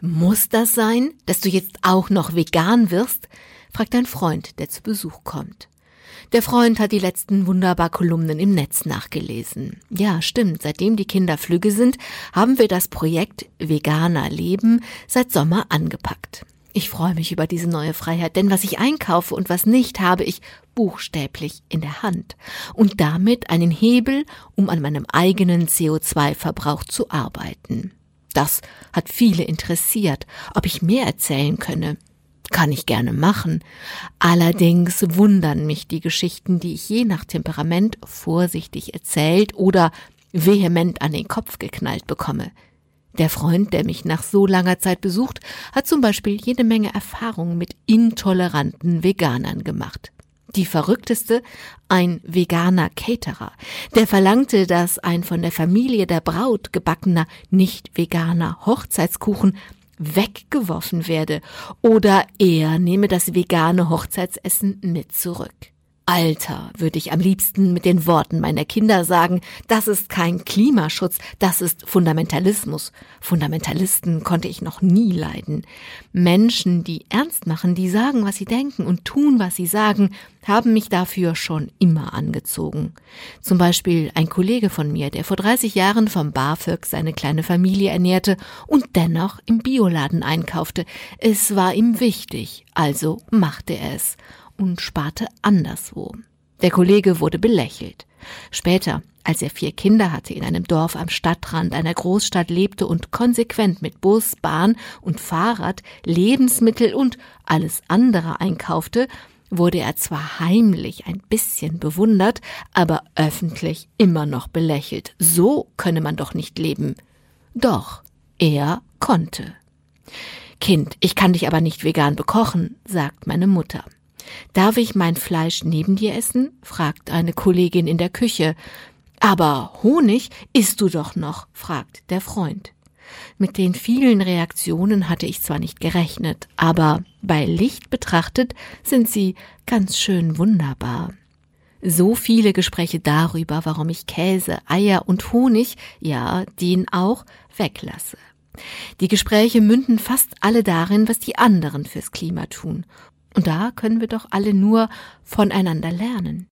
Muss das sein, dass du jetzt auch noch vegan wirst? fragt ein Freund, der zu Besuch kommt. Der Freund hat die letzten wunderbar Kolumnen im Netz nachgelesen. Ja, stimmt, seitdem die Kinder flügge sind, haben wir das Projekt Veganer Leben seit Sommer angepackt. Ich freue mich über diese neue Freiheit, denn was ich einkaufe und was nicht, habe ich buchstäblich in der Hand und damit einen Hebel, um an meinem eigenen CO2-Verbrauch zu arbeiten. Das hat viele interessiert, ob ich mehr erzählen könne. Kann ich gerne machen. Allerdings wundern mich die Geschichten, die ich je nach Temperament vorsichtig erzählt oder vehement an den Kopf geknallt bekomme. Der Freund, der mich nach so langer Zeit besucht, hat zum Beispiel jede Menge Erfahrungen mit intoleranten Veganern gemacht. Die verrückteste, ein veganer Caterer, der verlangte, dass ein von der Familie der Braut gebackener, nicht veganer Hochzeitskuchen weggeworfen werde oder er nehme das vegane Hochzeitsessen mit zurück. Alter, würde ich am liebsten mit den Worten meiner Kinder sagen, das ist kein Klimaschutz, das ist Fundamentalismus. Fundamentalisten konnte ich noch nie leiden. Menschen, die ernst machen, die sagen, was sie denken und tun, was sie sagen, haben mich dafür schon immer angezogen. Zum Beispiel ein Kollege von mir, der vor 30 Jahren vom BAföG seine kleine Familie ernährte und dennoch im Bioladen einkaufte. Es war ihm wichtig, also machte er es und sparte anderswo. Der Kollege wurde belächelt. Später, als er vier Kinder hatte, in einem Dorf am Stadtrand einer Großstadt lebte und konsequent mit Bus, Bahn und Fahrrad Lebensmittel und alles andere einkaufte, wurde er zwar heimlich ein bisschen bewundert, aber öffentlich immer noch belächelt. So könne man doch nicht leben. Doch, er konnte. Kind, ich kann dich aber nicht vegan bekochen, sagt meine Mutter. Darf ich mein Fleisch neben dir essen? fragt eine Kollegin in der Küche. Aber Honig isst du doch noch? fragt der Freund. Mit den vielen Reaktionen hatte ich zwar nicht gerechnet, aber bei Licht betrachtet sind sie ganz schön wunderbar. So viele Gespräche darüber, warum ich Käse, Eier und Honig, ja, den auch, weglasse. Die Gespräche münden fast alle darin, was die anderen fürs Klima tun und da können wir doch alle nur voneinander lernen.